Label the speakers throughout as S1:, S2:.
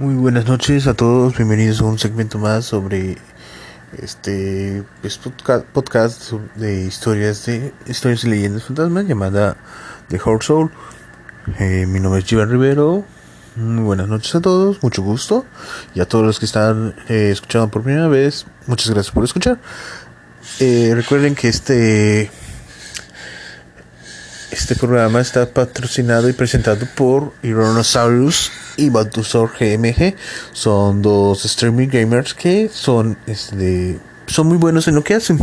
S1: Muy buenas noches a todos, bienvenidos a un segmento más sobre este pues, podcast de historias de historias y leyendas fantasmas llamada The Horror Soul. Eh, mi nombre es Jivan Rivero. Muy buenas noches a todos, mucho gusto. Y a todos los que están eh, escuchando por primera vez, muchas gracias por escuchar. Eh, recuerden que este este programa está patrocinado y presentado por Ironosaurus y Batusor GMG. Son dos streaming gamers que son, este, son muy buenos en lo que hacen.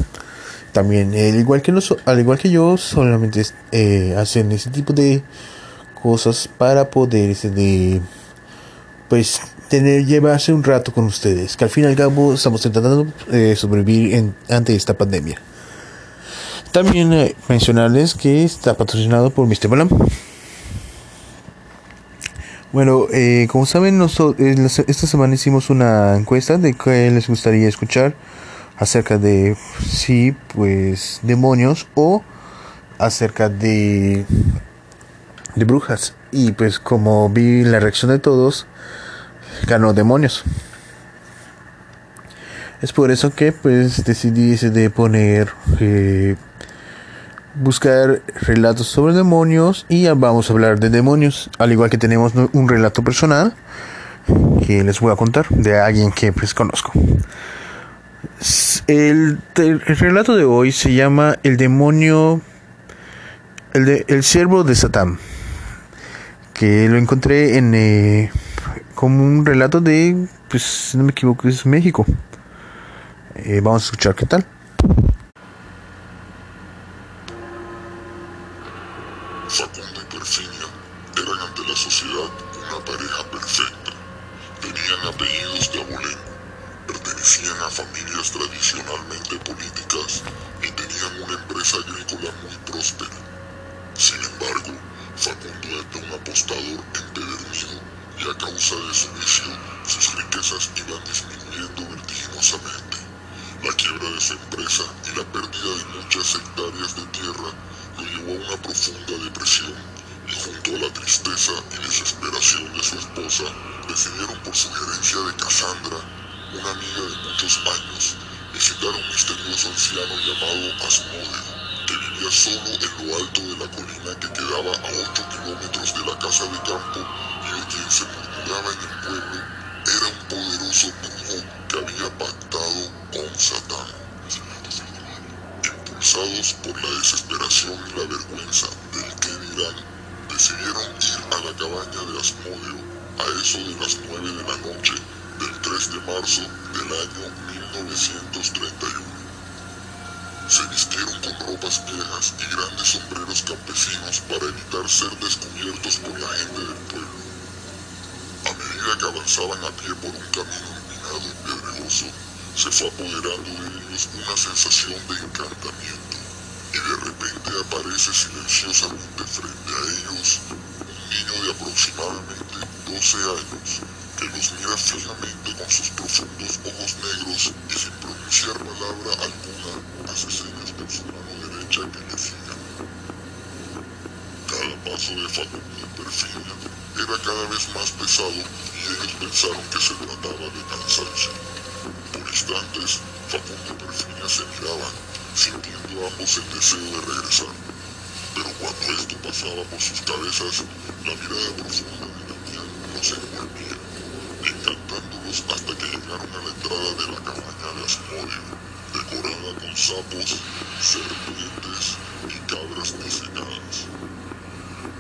S1: También, al igual que, al igual que yo, solamente eh, hacen ese tipo de cosas para poder este, de, pues, tener, llevarse un rato con ustedes. Que al fin y al cabo estamos intentando eh, sobrevivir ante esta pandemia. También eh, mencionarles que está patrocinado por Mr. Balam. Bueno, eh, como saben, nosotros, esta semana hicimos una encuesta de qué les gustaría escuchar acerca de, sí, pues, demonios o acerca de, de brujas. Y pues como vi la reacción de todos, ganó demonios. Es por eso que pues decidí de poner eh, buscar relatos sobre demonios y vamos a hablar de demonios, al igual que tenemos un relato personal que les voy a contar de alguien que pues conozco. El, relato de hoy se llama El demonio, el, de, el siervo de Satán, que lo encontré en eh, como un relato de, pues si no me equivoco, es México. Eh, vamos a escuchar qué tal.
S2: apostador empedernido y a causa de su vicio sus riquezas iban disminuyendo vertiginosamente. La quiebra de su empresa y la pérdida de muchas hectáreas de tierra lo llevó a una profunda depresión y junto a la tristeza y desesperación de su esposa decidieron por sugerencia de Cassandra, una amiga de muchos años, visitar a un misterioso anciano llamado Asmodeo vivía solo en lo alto de la colina que quedaba a 8 kilómetros de la casa de campo y de quien se murmuraba en el pueblo era un poderoso brujo que había pactado con Satán. Impulsados por la desesperación y la vergüenza del que dirán, decidieron ir a la cabaña de Asmodeo a eso de las 9 de la noche del 3 de marzo del año 1931. Se vistieron con ropas viejas y grandes sombreros campesinos para evitar ser descubiertos por la gente del pueblo. A medida que avanzaban a pie por un camino empinado y pedregoso, se fue apoderando de ellos una sensación de encantamiento, y de repente aparece silenciosamente frente a ellos un niño de aproximadamente 12 años que los mira fijamente con sus profundos ojos negros y sin pronunciar palabra alguna cada paso de Facundo en perfil era cada vez más pesado y ellos pensaron que se trataba de cansancio. Por instantes, Facundo y Perfinia se miraban, sintiendo ambos el deseo de regresar. Pero cuando esto pasaba por sus cabezas, la mirada profunda de Damián los envolvía, encantándolos hasta que llegaron a la entrada de la cabaña de Asmodio con sapos, serpientes y cabras cocinadas.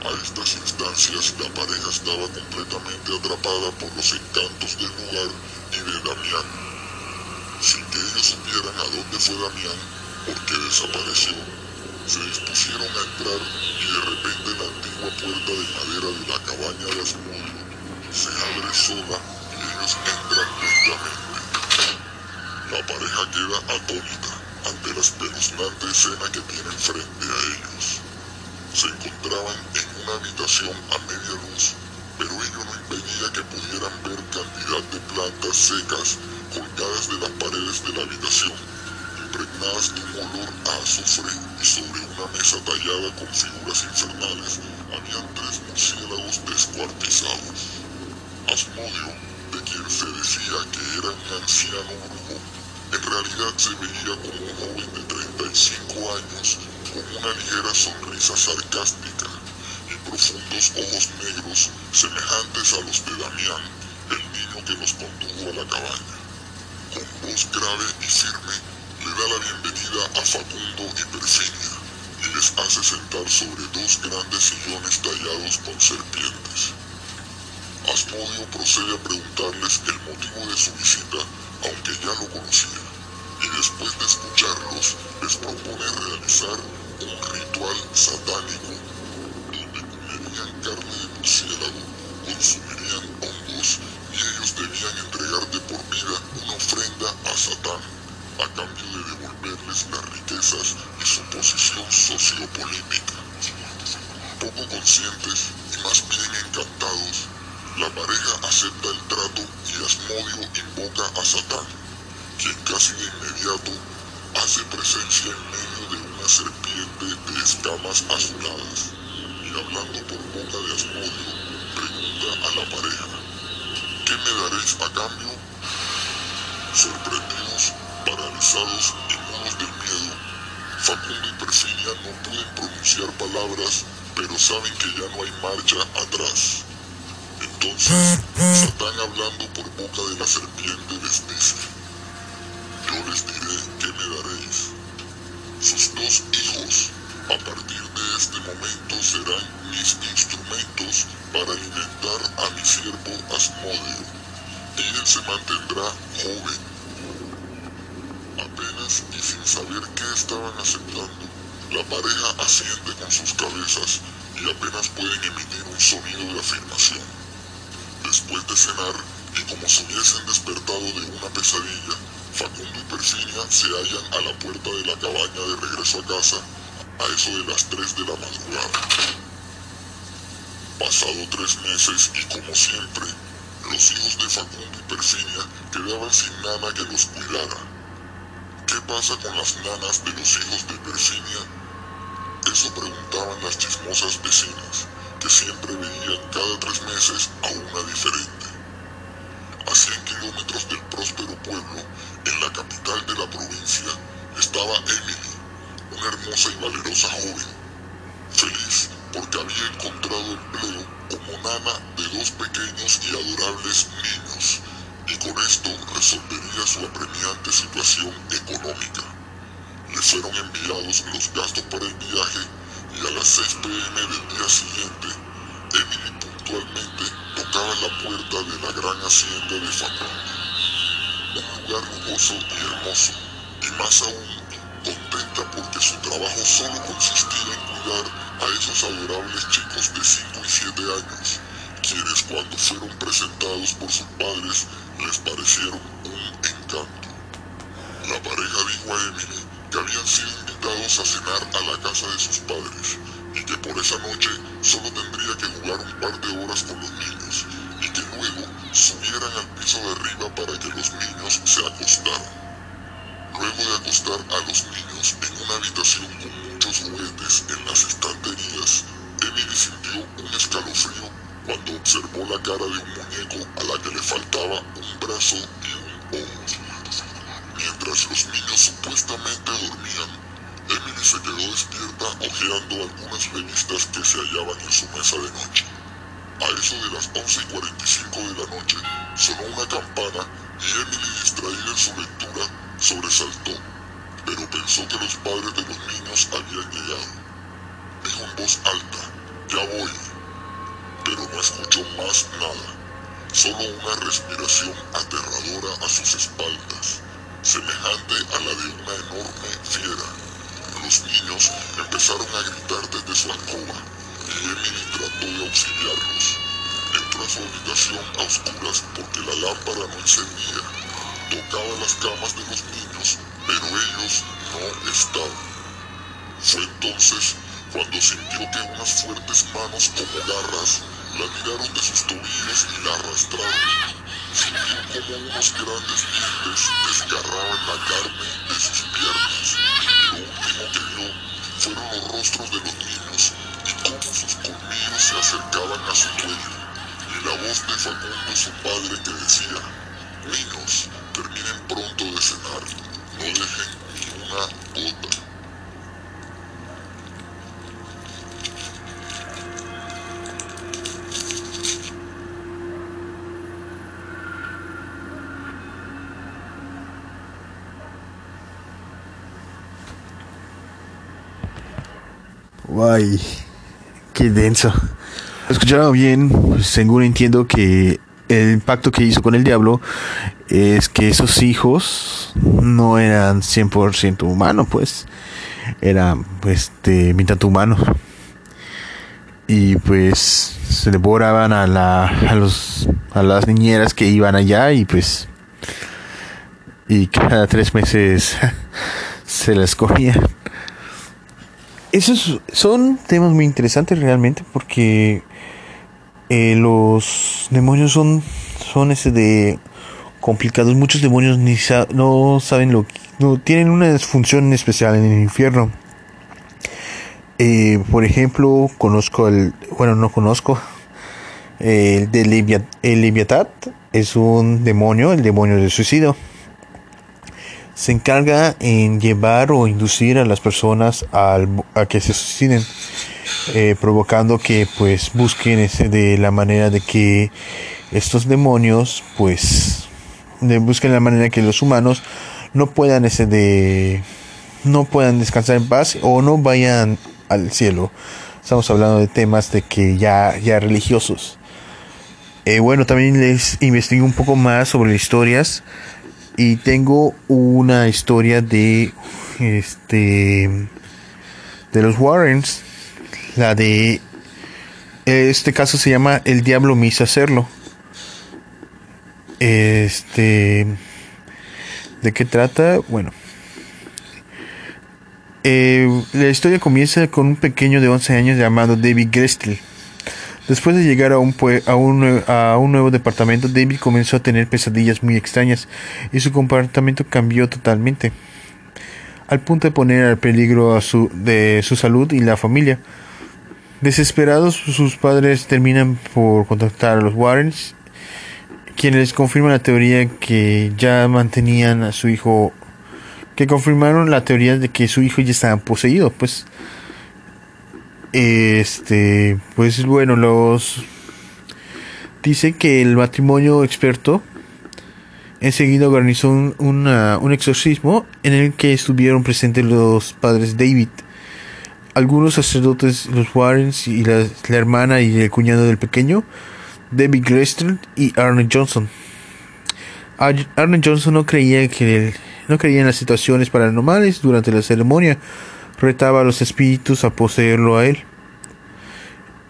S2: A estas instancias la pareja estaba completamente atrapada por los encantos del lugar y de Damián, sin que ellos supieran a dónde fue Damián porque desapareció. Se dispusieron a entrar y de repente la antigua puerta de madera de la cabaña de Asmodeo se abre sola y ellos entran lentamente. La pareja queda atónita ante la espeluznante escena que tienen frente a ellos. Se encontraban en una habitación a media luz, pero ello no impedía que pudieran ver cantidad de plantas secas colgadas de las paredes de la habitación, impregnadas de un olor a azufre y sobre una mesa tallada con figuras infernales habían tres murciélagos descuartizados. Asmodio, quien se decía que era un anciano brujo, en realidad se veía como un joven de 35 años con una ligera sonrisa sarcástica y profundos ojos negros semejantes a los de Damián, el niño que nos condujo a la cabaña. Con voz grave y firme le da la bienvenida a Facundo y Perfinia y les hace sentar sobre dos grandes sillones tallados con serpientes. Asmodio procede a preguntarles el motivo de su visita, aunque ya lo conocía, y después de escucharlos les propone realizar un ritual satánico donde comerían carne de murciélago, consumirían hongos y ellos debían entregar de por vida una ofrenda a Satán a cambio de devolverles las riquezas y su posición sociopolítica. Poco conscientes invoca a Satán, quien casi de inmediato hace presencia en medio de una serpiente de escamas azuladas y hablando por boca de Asmodio, pregunta a la pareja, ¿qué me daréis a cambio? Sorprendidos, paralizados y mudos del miedo, Facundo y Perfinia no pueden pronunciar palabras, pero saben que ya no hay marcha atrás. Entonces, Satán hablando por boca de la serpiente les dice, yo les diré qué me daréis. Sus dos hijos, a partir de este momento, serán mis instrumentos para alimentar a mi siervo Asmodio, y él se mantendrá joven. Apenas y sin saber qué estaban aceptando, la pareja asiente con sus cabezas y apenas pueden emitir un sonido de afirmación. Después de cenar, y como si hubiesen despertado de una pesadilla, Facundo y Perfinia se hallan a la puerta de la cabaña de regreso a casa, a eso de las 3 de la madrugada. Pasado tres meses y como siempre, los hijos de Facundo y Perfinia quedaban sin nana que los cuidara. ¿Qué pasa con las nanas de los hijos de Perfinia? Eso preguntaban las chismosas vecinas, que siempre veían cada tres meses a una diferente. A 100 kilómetros del próspero pueblo, en la capital de la provincia, estaba Emily, una hermosa y valerosa joven, feliz porque había encontrado empleo como nana de dos pequeños y adorables niños, y con esto resolvería su apremiante situación económica. Le fueron enviados los gastos para el viaje y a las 6 pm del día siguiente, Emily puntualmente tocaba la puerta de la gran hacienda de Facundo. Un lugar lujoso y hermoso, y más aún contenta porque su trabajo solo consistía en cuidar a esos adorables chicos de 5 y 7 años, quienes cuando fueron presentados por sus padres les parecieron un encanto. La pareja dijo a Emily que habían sido a cenar a la casa de sus padres y que por esa noche solo tendría que jugar un par de horas con los niños y que luego subieran al piso de arriba para que los niños se acostaran. Luego de acostar a los niños en una habitación con muchos juguetes en las estanterías, Emily sintió un escalofrío cuando observó la cara de un muñeco a la que le faltaba un brazo y un ojo. Mientras los niños supuestamente dormían, Emily se quedó despierta hojeando algunas revistas que se hallaban en su mesa de noche. A eso de las 11 y 45 de la noche, sonó una campana y Emily, distraída en su lectura, sobresaltó, pero pensó que los padres de los niños habían llegado. Dijo en voz alta, ya voy, pero no escuchó más nada, solo una respiración aterradora a sus espaldas, semejante a la de una enorme fiera. Los niños empezaron a gritar desde su alcoba y Emily trató de auxiliarlos. Entró su habitación a oscuras porque la lámpara no encendía. Tocaba las camas de los niños, pero ellos no estaban. Fue entonces cuando sintió que unas fuertes manos como garras la tiraron de sus tobillos y la arrastraron. Sintió como unos grandes dientes desgarraban la carne de sus piernas. Fueron los rostros de los niños y cómo sus colmillos se acercaban a su cuello. Y la voz de Facundo, su padre, que decía, niños, terminen pronto de cenar, no dejen ni una gota.
S1: Guay, qué denso. Escuchaba bien, pues, según entiendo que el pacto que hizo con el diablo es que esos hijos no eran 100% humanos, pues eran pues de mitad humano. Y pues se devoraban a la a los a las niñeras que iban allá y pues y cada tres meses se las comían esos son temas muy interesantes realmente porque eh, los demonios son son ese de complicados. Muchos demonios ni no saben lo que no tienen una función especial en el infierno. Eh, por ejemplo conozco el bueno no conozco el de Leviat, el es un demonio el demonio del suicidio se encarga en llevar o inducir a las personas al, a que se suiciden, eh, provocando que pues busquen ese de la manera de que estos demonios pues de, busquen la manera que los humanos no puedan ese de no puedan descansar en paz o no vayan al cielo. Estamos hablando de temas de que ya ya religiosos. Eh, bueno, también les investigué un poco más sobre historias y tengo una historia de este de los Warrens. La de este caso se llama el diablo me hizo hacerlo. Este de qué trata bueno eh, la historia comienza con un pequeño de 11 años llamado David Grestel Después de llegar a un, a, un, a un nuevo departamento, David comenzó a tener pesadillas muy extrañas y su comportamiento cambió totalmente, al punto de poner al peligro a su, de su salud y la familia. Desesperados, sus padres terminan por contactar a los Warrens, quienes confirman la teoría que ya mantenían a su hijo, que confirmaron la teoría de que su hijo ya estaba poseído, pues este, pues bueno, los dice que el matrimonio experto enseguida organizó un, un exorcismo en el que estuvieron presentes los padres David, algunos sacerdotes, los Warrens y la, hermana y el cuñado del pequeño, David Grestel y Arne Johnson. Arne Johnson no creía que no creía en las situaciones paranormales durante la ceremonia retaba a los espíritus a poseerlo a él.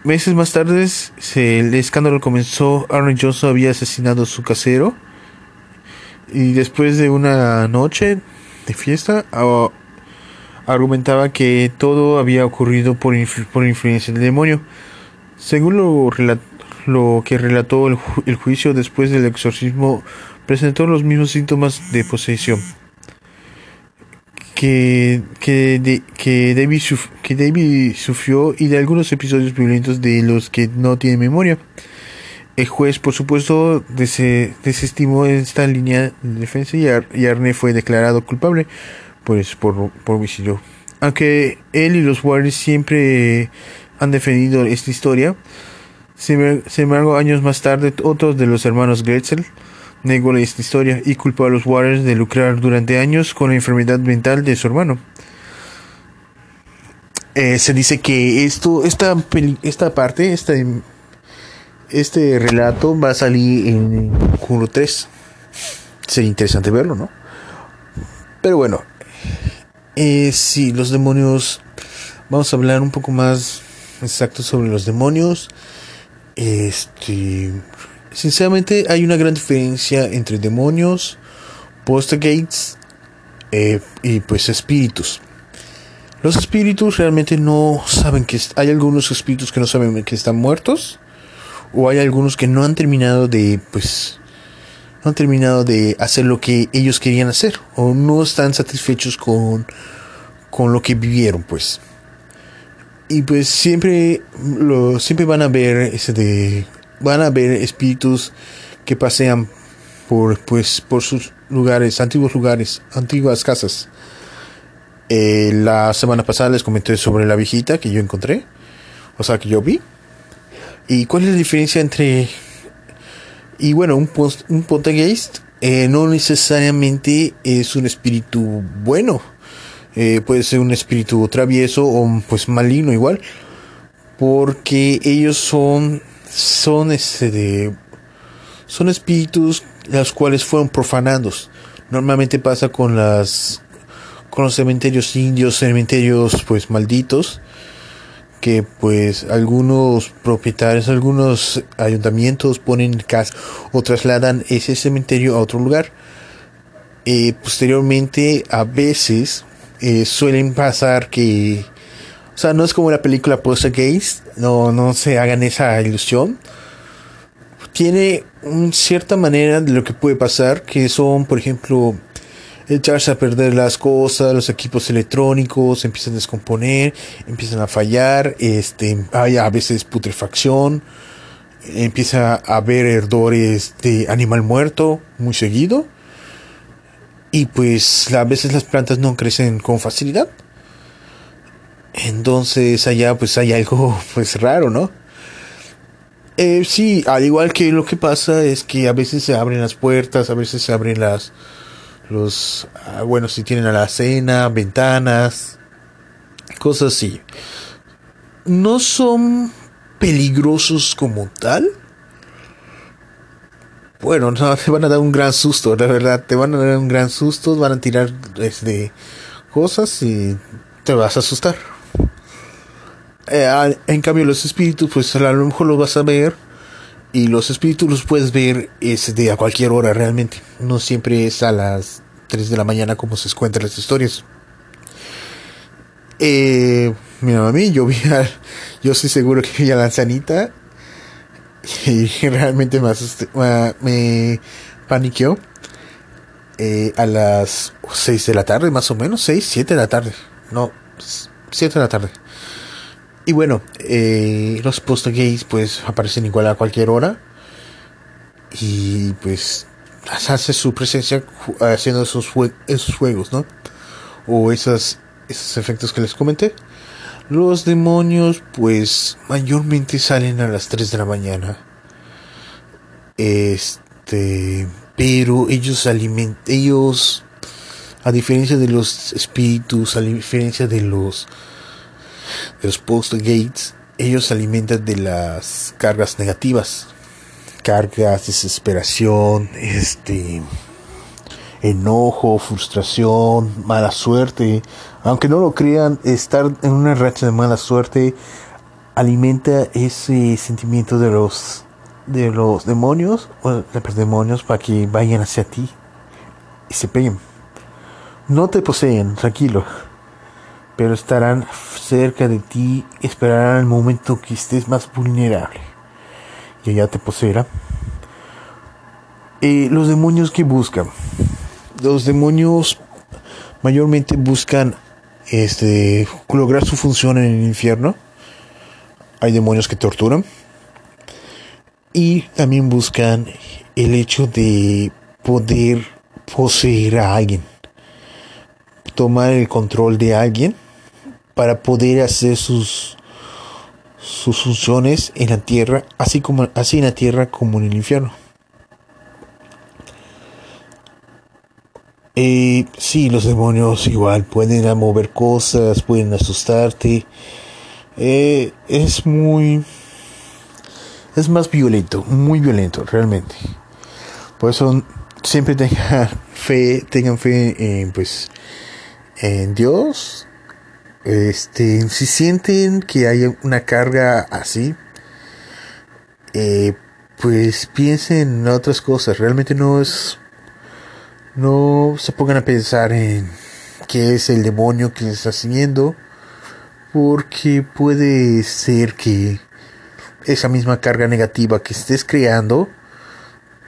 S1: Meses más tarde, el escándalo comenzó. Aaron Johnson había asesinado a su casero. Y después de una noche de fiesta, argumentaba que todo había ocurrido por, por influencia del demonio. Según lo, lo que relató el, el juicio después del exorcismo, presentó los mismos síntomas de posesión que, que, que, David que David sufrió y de algunos episodios violentos de los que no tiene memoria. El juez, por supuesto, desestimó esta línea de defensa y, Arne fue declarado culpable pues, por, por homicidio. Aunque él y los Warriors siempre han defendido esta historia, sin embargo, años más tarde, otros de los hermanos Gretzel negó esta historia y culpó a los Warriors de lucrar durante años con la enfermedad mental de su hermano. Eh, se dice que esto, esta, esta parte, este, este relato va a salir en Juro 3. Sería interesante verlo, ¿no? Pero bueno, eh, sí, los demonios. Vamos a hablar un poco más exacto sobre los demonios. Este. Sinceramente, hay una gran diferencia entre demonios, gates eh, y pues espíritus. Los espíritus realmente no saben que hay algunos espíritus que no saben que están muertos o hay algunos que no han terminado de pues no han terminado de hacer lo que ellos querían hacer o no están satisfechos con con lo que vivieron pues y pues siempre lo siempre van a ver ese de van a ver espíritus que pasean por pues por sus lugares antiguos lugares antiguas casas. Eh, la semana pasada les comenté sobre la viejita que yo encontré o sea que yo vi. Y cuál es la diferencia entre y bueno un un poltergeist eh, no necesariamente es un espíritu bueno. Eh, puede ser un espíritu travieso o pues maligno igual porque ellos son son este son espíritus los cuales fueron profanados normalmente pasa con las con los cementerios indios cementerios pues malditos que pues algunos propietarios algunos ayuntamientos ponen casa o trasladan ese cementerio a otro lugar. Eh, posteriormente a veces eh, suelen pasar que, o sea, no es como la película Gays no, no se hagan esa ilusión. Tiene una cierta manera de lo que puede pasar, que son, por ejemplo, echarse a perder las cosas, los equipos electrónicos empiezan a descomponer, empiezan a fallar, este, hay a veces putrefacción, empieza a haber herdores de animal muerto muy seguido y pues a veces las plantas no crecen con facilidad. Entonces allá pues hay algo pues raro, ¿no? Eh, sí, al igual que lo que pasa es que a veces se abren las puertas, a veces se abren las los ah, bueno si tienen a la cena, ventanas, cosas así. No son peligrosos como tal, bueno, no, te van a dar un gran susto, la verdad, te van a dar un gran susto, van a tirar este, cosas y te vas a asustar. Eh, en cambio, los espíritus, pues a lo mejor los vas a ver y los espíritus los puedes ver este, a cualquier hora realmente. No siempre es a las 3 de la mañana como se cuentan las historias. Eh, mira, a mí, yo vi a, yo estoy seguro que vi a la ancianita y realmente me, me paniqueó. Eh, a las 6 de la tarde, más o menos, 6, 7 de la tarde. No, 7 de la tarde. Y bueno, eh, los post gays pues aparecen igual a cualquier hora. Y pues hace su presencia haciendo esos, esos juegos, ¿no? O esas, esos efectos que les comenté. Los demonios, pues, mayormente salen a las 3 de la mañana. Este, pero ellos alimentan, ellos, a diferencia de los espíritus, a diferencia de los, de los post gates, ellos alimentan de las cargas negativas, cargas, desesperación, este, enojo, frustración, mala suerte. Aunque no lo crean, estar en una racha de mala suerte alimenta ese sentimiento de los de los demonios o de los demonios para que vayan hacia ti y se peguen. No te poseen, tranquilo, pero estarán cerca de ti, esperarán el momento que estés más vulnerable. Y allá te poseerá. Eh, los demonios que buscan. Los demonios mayormente buscan este lograr su función en el infierno. Hay demonios que torturan. Y también buscan el hecho de poder poseer a alguien, tomar el control de alguien para poder hacer sus sus funciones en la tierra, así como así en la tierra como en el infierno. Eh, sí, los demonios igual pueden mover cosas, pueden asustarte. Eh, es muy... Es más violento, muy violento, realmente. Por eso siempre tengan fe, tengan fe en, pues, en Dios. Este, si sienten que hay una carga así, eh, pues piensen en otras cosas. Realmente no es. No se pongan a pensar en qué es el demonio que les está siguiendo. Porque puede ser que esa misma carga negativa que estés creando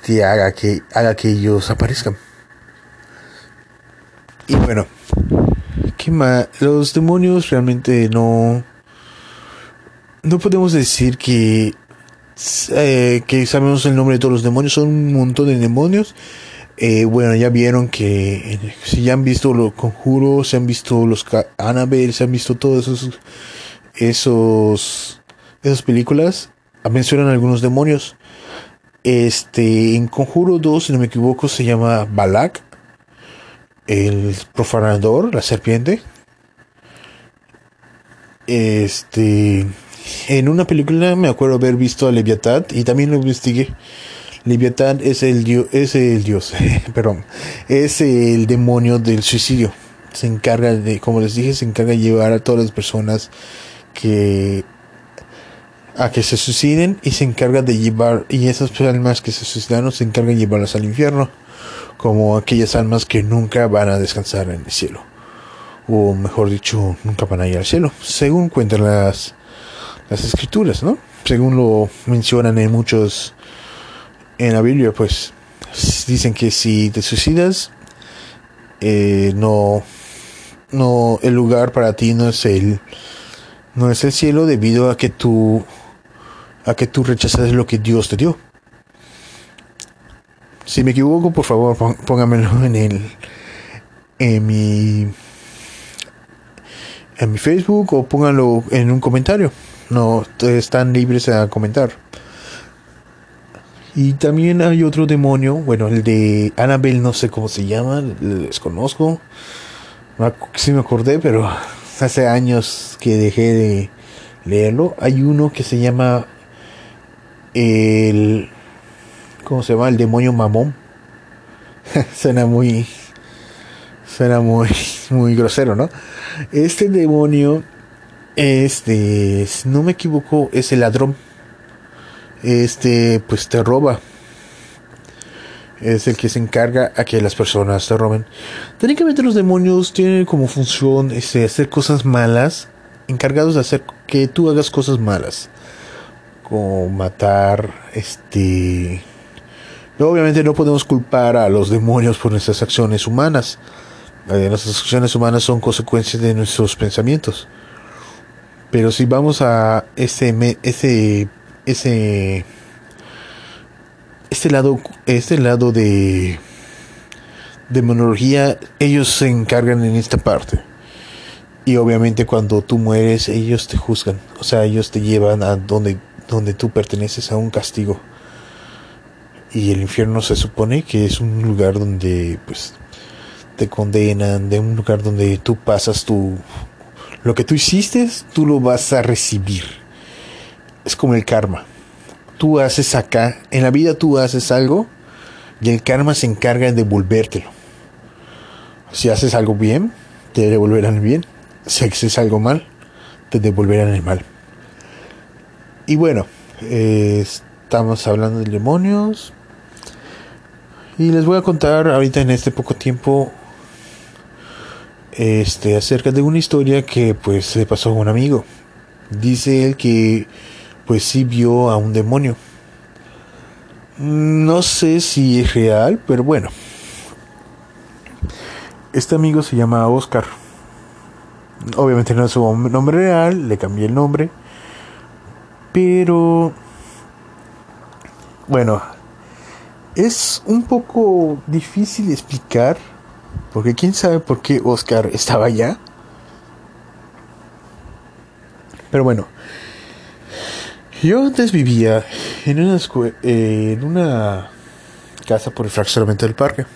S1: te haga que, haga que ellos aparezcan. Y bueno, Los demonios realmente no. No podemos decir que. Eh, que sabemos el nombre de todos los demonios. Son un montón de demonios. Eh, bueno, ya vieron que si ya han visto los conjuros, se han visto los Annabelle, se han visto todos esos esos esas películas, mencionan algunos demonios. Este, en Conjuro 2, si no me equivoco, se llama Balak, el profanador, la serpiente. Este, en una película me acuerdo haber visto a Leviatán y también lo investigué. Leviatán es el dios, es el dios, perdón, es el demonio del suicidio. Se encarga de, como les dije, se encarga de llevar a todas las personas que a que se suiciden y se encarga de llevar y esas almas que se suicidaron se encargan de llevarlas al infierno como aquellas almas que nunca van a descansar en el cielo o mejor dicho nunca van a ir al cielo según cuentan las las escrituras no según lo mencionan en muchos en la Biblia pues dicen que si te suicidas eh, no no el lugar para ti no es el no es el cielo debido a que tú a que tú rechazas lo que Dios te dio. Si me equivoco, por favor, póngamelo en el en mi en mi Facebook o pónganlo en un comentario. No están libres a comentar. Y también hay otro demonio, bueno, el de Annabelle, no sé cómo se llama, les desconozco. Sí me acordé, pero hace años que dejé de leerlo. Hay uno que se llama el ¿cómo se llama? el demonio mamón. Suena muy suena muy muy grosero no este demonio este no me equivoco es el ladrón. Este pues te roba. Es el que se encarga a que las personas te roben. Técnicamente los demonios tienen como función este, hacer cosas malas encargados de hacer que tú hagas cosas malas. Como matar, este... Obviamente no podemos culpar a los demonios por nuestras acciones humanas. Eh, nuestras acciones humanas son consecuencias de nuestros pensamientos. Pero si vamos a ese ese ese este lado este lado de demonología ellos se encargan en esta parte. Y obviamente cuando tú mueres ellos te juzgan, o sea, ellos te llevan a donde donde tú perteneces a un castigo. Y el infierno se supone que es un lugar donde pues te condenan, de un lugar donde tú pasas tu lo que tú hiciste, tú lo vas a recibir. Es como el karma. Tú haces acá, en la vida tú haces algo y el karma se encarga de devolvértelo. Si haces algo bien, te devolverán bien. Si haces algo mal, te devolverán el mal. Y bueno, eh, estamos hablando de demonios. Y les voy a contar ahorita en este poco tiempo este acerca de una historia que pues le pasó a un amigo. Dice él que pues sí vio a un demonio. No sé si es real, pero bueno. Este amigo se llama Oscar. Obviamente no es su nombre real, le cambié el nombre. Pero, bueno, es un poco difícil explicar, porque quién sabe por qué Oscar estaba allá. Pero bueno, yo antes vivía en una, en una casa por el fraccionamiento del parque.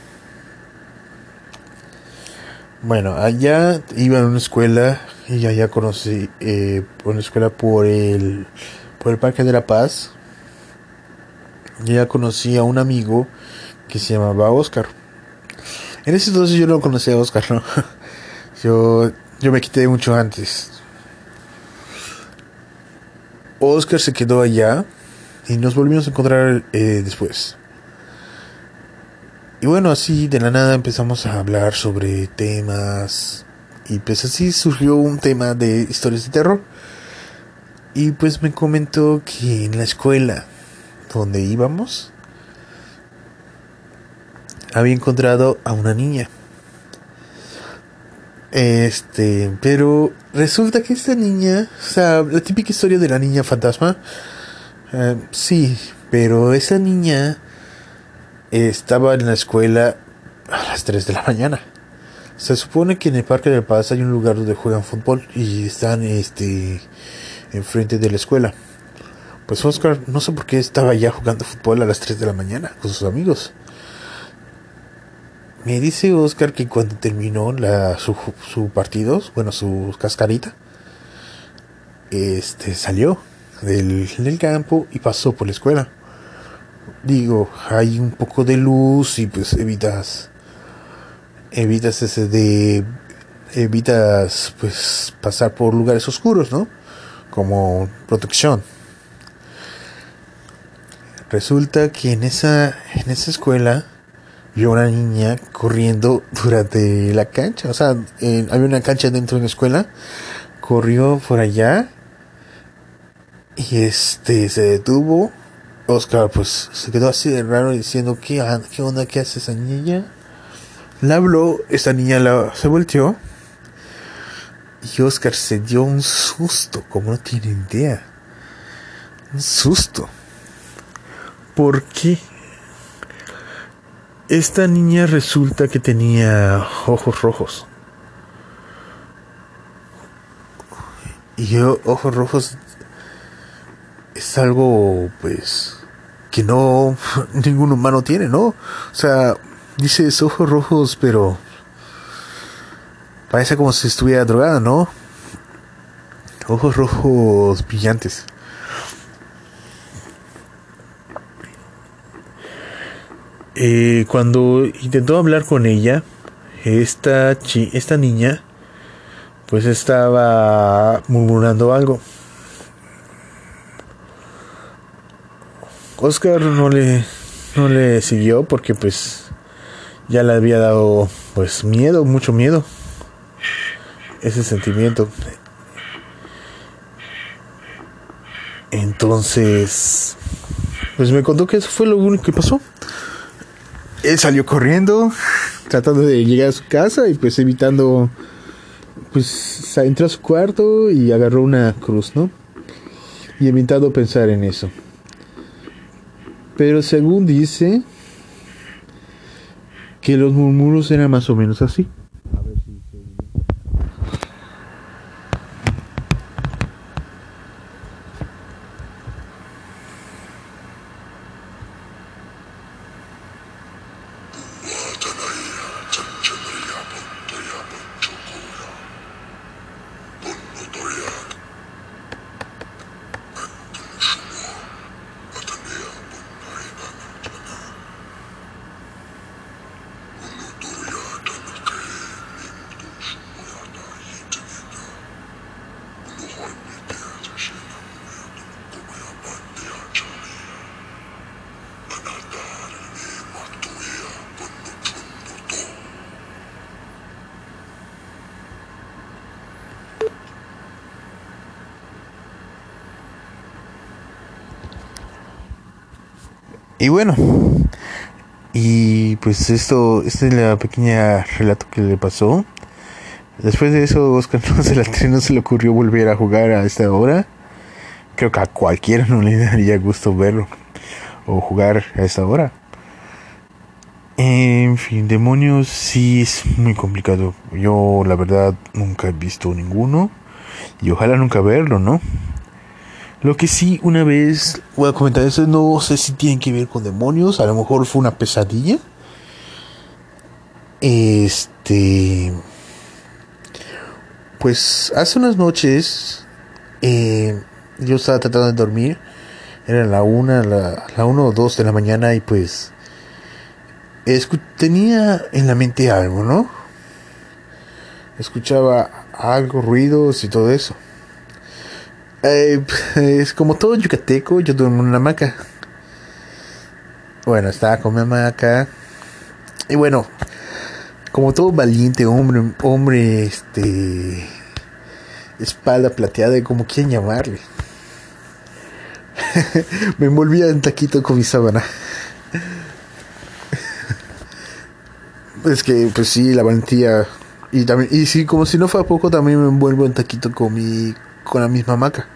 S1: Bueno, allá iba a una escuela y allá conocí eh, una escuela por el por el Parque de la Paz, ya conocí a un amigo que se llamaba Oscar. En ese entonces yo no conocía a Oscar, ¿no? Yo, yo me quité mucho antes. Oscar se quedó allá y nos volvimos a encontrar eh, después. Y bueno, así de la nada empezamos a hablar sobre temas y pues así surgió un tema de historias de terror. Y pues me comentó que en la escuela donde íbamos había encontrado a una niña. Este, pero resulta que esta niña, o sea, la típica historia de la niña fantasma, eh, sí, pero esa niña estaba en la escuela a las 3 de la mañana. Se supone que en el Parque del Paz hay un lugar donde juegan fútbol y están este enfrente de la escuela. Pues Oscar, no sé por qué estaba ya jugando fútbol a las 3 de la mañana con sus amigos. Me dice Oscar que cuando terminó la, su, su partido, bueno, su cascarita, este salió del, del campo y pasó por la escuela. Digo, hay un poco de luz y pues evitas evitas ese de evitas pues pasar por lugares oscuros, ¿no? Como protección. Resulta que en esa en esa escuela vio una niña corriendo durante la cancha. O sea, había una cancha dentro de la escuela. Corrió por allá. Y este se detuvo. Oscar pues se quedó así de raro diciendo ¿qué, qué onda? ¿Qué hace esa niña? La habló, esta niña la, se volteó. Y Oscar se dio un susto, como no tiene idea. Un susto. ¿Por qué? Esta niña resulta que tenía ojos rojos. Y yo, ojos rojos es algo, pues, que no ningún humano tiene, ¿no? O sea, dices ojos rojos, pero parece como si estuviera drogada, ¿no? Ojos rojos brillantes. Eh, cuando intentó hablar con ella, esta, chi esta niña, pues estaba murmurando algo. Oscar no le, no le siguió porque pues ya le había dado pues miedo, mucho miedo. Ese sentimiento. Entonces, pues me contó que eso fue lo único que pasó él salió corriendo, tratando de llegar a su casa y pues evitando, pues entró a su cuarto y agarró una cruz, ¿no? Y evitando pensar en eso. Pero según dice, que los murmuros eran más o menos así. Y bueno, y pues esto, esta es la pequeña relato que le pasó. Después de eso, Oscar no se, la, no se le ocurrió volver a jugar a esta hora. Creo que a cualquiera no le daría gusto verlo o jugar a esta hora. En fin, demonios sí es muy complicado. Yo la verdad nunca he visto ninguno y ojalá nunca verlo, ¿no? Lo que sí, una vez voy a comentar eso, no sé si tienen que ver con demonios, a lo mejor fue una pesadilla. Este. Pues hace unas noches eh, yo estaba tratando de dormir, era la una, la, la una o dos de la mañana y pues tenía en la mente algo, ¿no? Escuchaba algo, ruidos y todo eso Es como todo yucateco, yo duermo en una hamaca. Bueno, estaba con mi hamaca. Y bueno, como todo valiente hombre, hombre, este, espalda plateada, como quieran llamarle. me envolvía en taquito con mi sábana. es que, pues sí, la valentía. Y también, y sí, como si no fuera poco, también me envuelvo en taquito con mi, con la misma hamaca.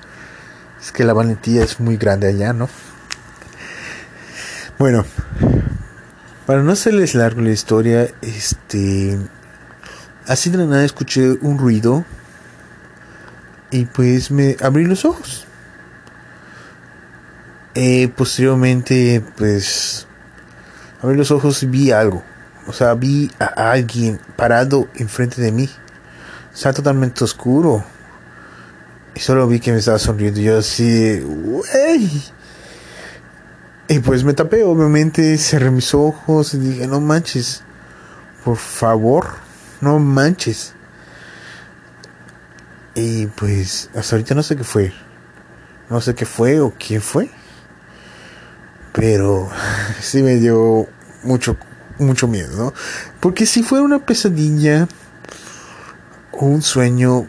S1: Es que la valentía es muy grande allá, ¿no? Bueno, para no hacerles largo la historia, este. Así de nada escuché un ruido. Y pues me abrí los ojos. Eh, posteriormente, pues. Abrí los ojos y vi algo. O sea, vi a alguien parado enfrente de mí. Está totalmente oscuro y solo vi que me estaba sonriendo. Y yo así, wey. Y pues me tapé, obviamente, cerré mis ojos y dije, no manches, por favor, no manches. Y pues hasta ahorita no sé qué fue. No sé qué fue o quién fue. Pero sí me dio mucho, mucho miedo, ¿no? Porque si fuera una pesadilla o un sueño,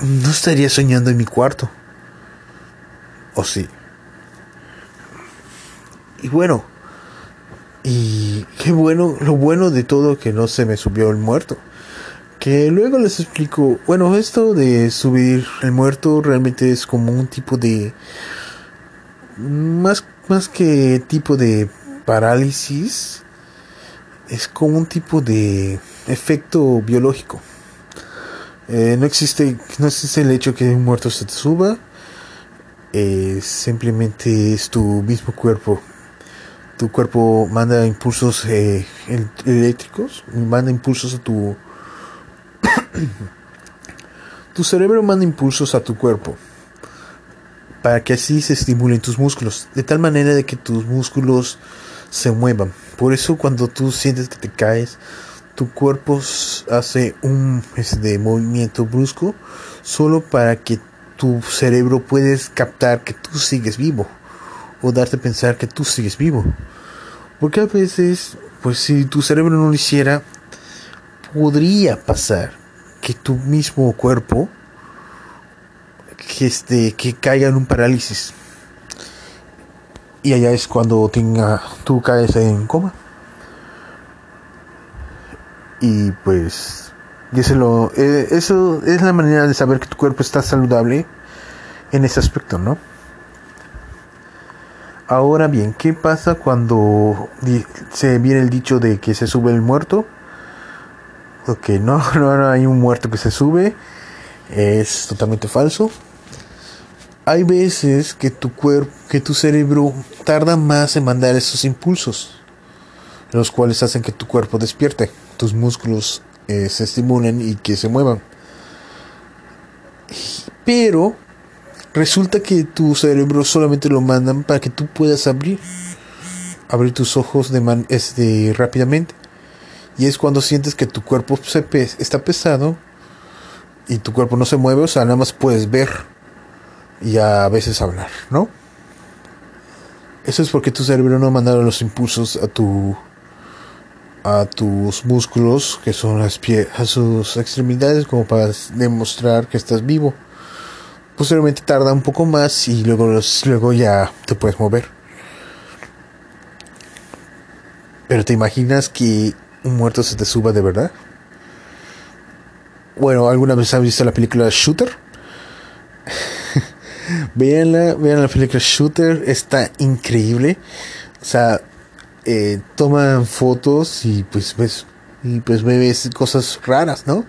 S1: no estaría soñando en mi cuarto. ¿O sí? Y bueno, y qué bueno, lo bueno de todo que no se me subió el muerto. Que luego les explico, bueno, esto de subir el muerto realmente es como un tipo de... Más, más que tipo de parálisis, es como un tipo de efecto biológico. Eh, no existe no existe el hecho que un muerto se te suba. Eh, simplemente es tu mismo cuerpo. Tu cuerpo manda impulsos eh, eléctricos, manda impulsos a tu... tu cerebro manda impulsos a tu cuerpo para que así se estimulen tus músculos, de tal manera de que tus músculos se muevan. Por eso cuando tú sientes que te caes, tu cuerpo hace un este, movimiento brusco solo para que tu cerebro puedes captar que tú sigues vivo o darte a pensar que tú sigues vivo. Porque a veces, pues si tu cerebro no lo hiciera, podría pasar que tu mismo cuerpo que este que caiga en un parálisis. Y allá es cuando tenga tú caes en coma y pues lo eh, eso es la manera de saber que tu cuerpo está saludable en ese aspecto, ¿no? Ahora bien, ¿qué pasa cuando se viene el dicho de que se sube el muerto? Ok, no, no hay un muerto que se sube, es totalmente falso. Hay veces que tu cuerpo, que tu cerebro tarda más en mandar esos impulsos, los cuales hacen que tu cuerpo despierte tus músculos eh, se estimulen y que se muevan. Pero resulta que tu cerebro solamente lo mandan para que tú puedas abrir abrir tus ojos de man este, rápidamente. Y es cuando sientes que tu cuerpo se está pesado y tu cuerpo no se mueve, o sea, nada más puedes ver y a veces hablar, ¿no? Eso es porque tu cerebro no mandaron los impulsos a tu a tus músculos, que son las pies, a sus extremidades, como para demostrar que estás vivo. Posteriormente tarda un poco más y luego, luego ya te puedes mover. Pero ¿te imaginas que un muerto se te suba de verdad? Bueno, ¿alguna vez has visto la película Shooter? Veanla, vean la película Shooter, está increíble. O sea, eh, toman fotos y pues ves y pues ves cosas raras, ¿no?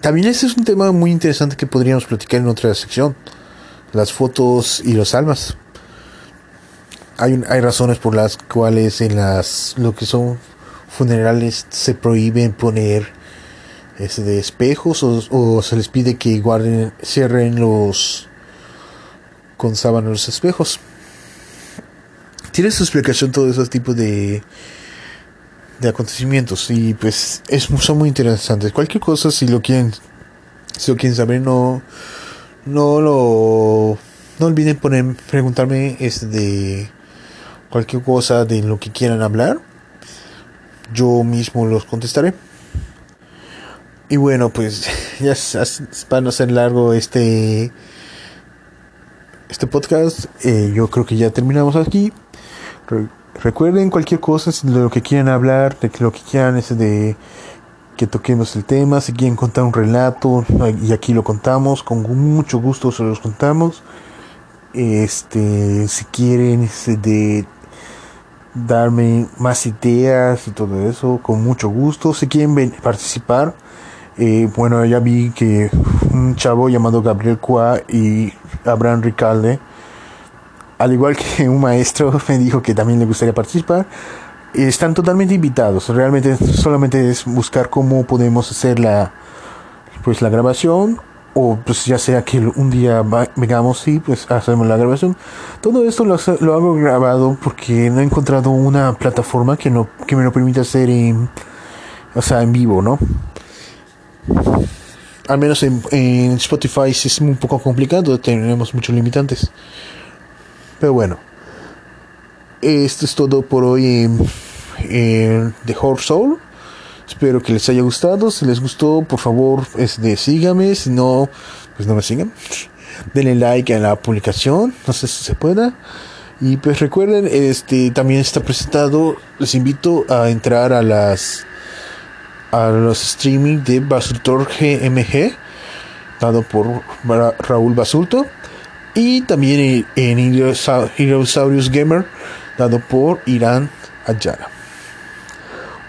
S1: También ese es un tema muy interesante que podríamos platicar en otra sección. Las fotos y los almas. Hay, hay razones por las cuales en las lo que son funerales se prohíben poner ese de espejos o, o, se les pide que guarden cierren los con sábanas los espejos tiene su explicación todo ese tipo de de acontecimientos y pues es son muy interesantes cualquier cosa si lo quieren si lo quieren saber no No lo. No olviden poner, preguntarme este, cualquier cosa de lo que quieran hablar. Yo mismo los contestaré. Y bueno, pues ya para no ser largo este este podcast, eh, yo creo que ya terminamos aquí. recuerden cualquier cosa de lo que quieran hablar, de lo que quieran es de que toquemos el tema, si quieren contar un relato y aquí lo contamos, con mucho gusto se los contamos. Este, si quieren este, de darme más ideas y todo eso, con mucho gusto. Si quieren participar, eh, bueno, ya vi que un chavo llamado Gabriel Cua y Abraham Ricalde, al igual que un maestro, me dijo que también le gustaría participar. Están totalmente invitados. Realmente solamente es buscar cómo podemos hacer la, pues la grabación o pues ya sea que un día vengamos y pues hacemos la grabación. Todo esto lo, hago grabado porque no he encontrado una plataforma que no que me lo permita hacer o sea, en vivo, ¿no? Al menos en, Spotify es un poco complicado, tenemos muchos limitantes. Pero bueno, esto es todo por hoy en, The Horse Soul. Espero que les haya gustado. Si les gustó, por favor, este, síganme. Si no, pues no me sigan. Denle like a la publicación. No sé si se pueda. Y pues recuerden, este también está presentado. Les invito a entrar a las a los streaming de Basultor GMG, dado por Raúl Basulto, y también en Herosaurus Gamer, dado por Irán Ayala.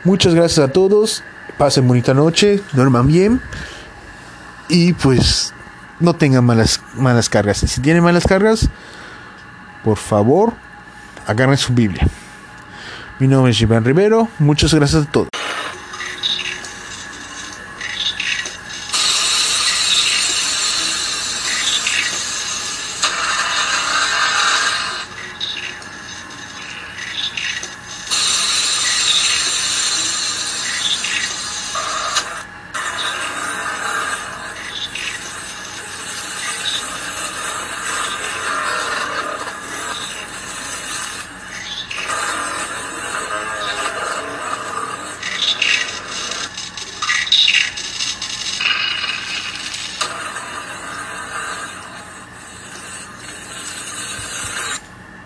S1: Muchas gracias a todos, pasen bonita noche, duerman bien y pues no tengan malas, malas cargas. Si tienen malas cargas, por favor, agarren su Biblia. Mi nombre es Iván Rivero, muchas gracias a todos.